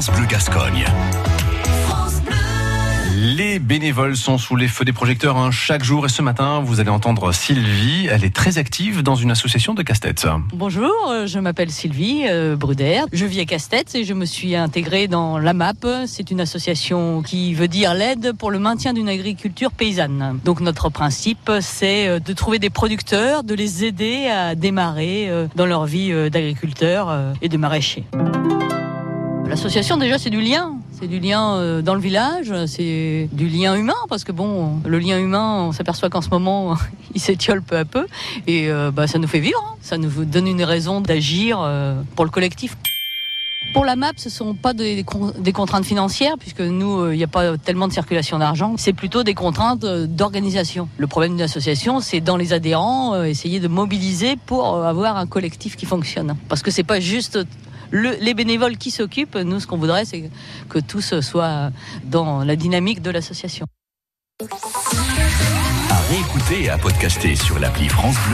France Bleu Gascogne. Les bénévoles sont sous les feux des projecteurs hein, chaque jour et ce matin, vous allez entendre Sylvie. Elle est très active dans une association de casse-tête. Bonjour, euh, je m'appelle Sylvie euh, Bruder. Je vis à Casse-Tête et je me suis intégrée dans la MAP. C'est une association qui veut dire l'aide pour le maintien d'une agriculture paysanne. Donc notre principe, c'est euh, de trouver des producteurs, de les aider à démarrer euh, dans leur vie euh, d'agriculteur euh, et de maraîcher. L'association déjà c'est du lien, c'est du lien euh, dans le village, c'est du lien humain parce que bon, le lien humain, on s'aperçoit qu'en ce moment il s'étiole peu à peu et euh, bah, ça nous fait vivre, hein. ça nous donne une raison d'agir euh, pour le collectif. Pour la MAP, ce ne sont pas des, des con- des contraintes financières, puisque nous, euh, il n'y a pas tellement de circulation d'argent. C'est plutôt des contraintes euh, d'organisation. Le problème d'une association, c'est dans les adhérents, euh, essayer de mobiliser pour euh, avoir un collectif qui fonctionne. Parce que c'est pas juste le- les bénévoles qui s'occupent. Nous, ce qu'on voudrait, c'est que tous soient dans la dynamique de l'association.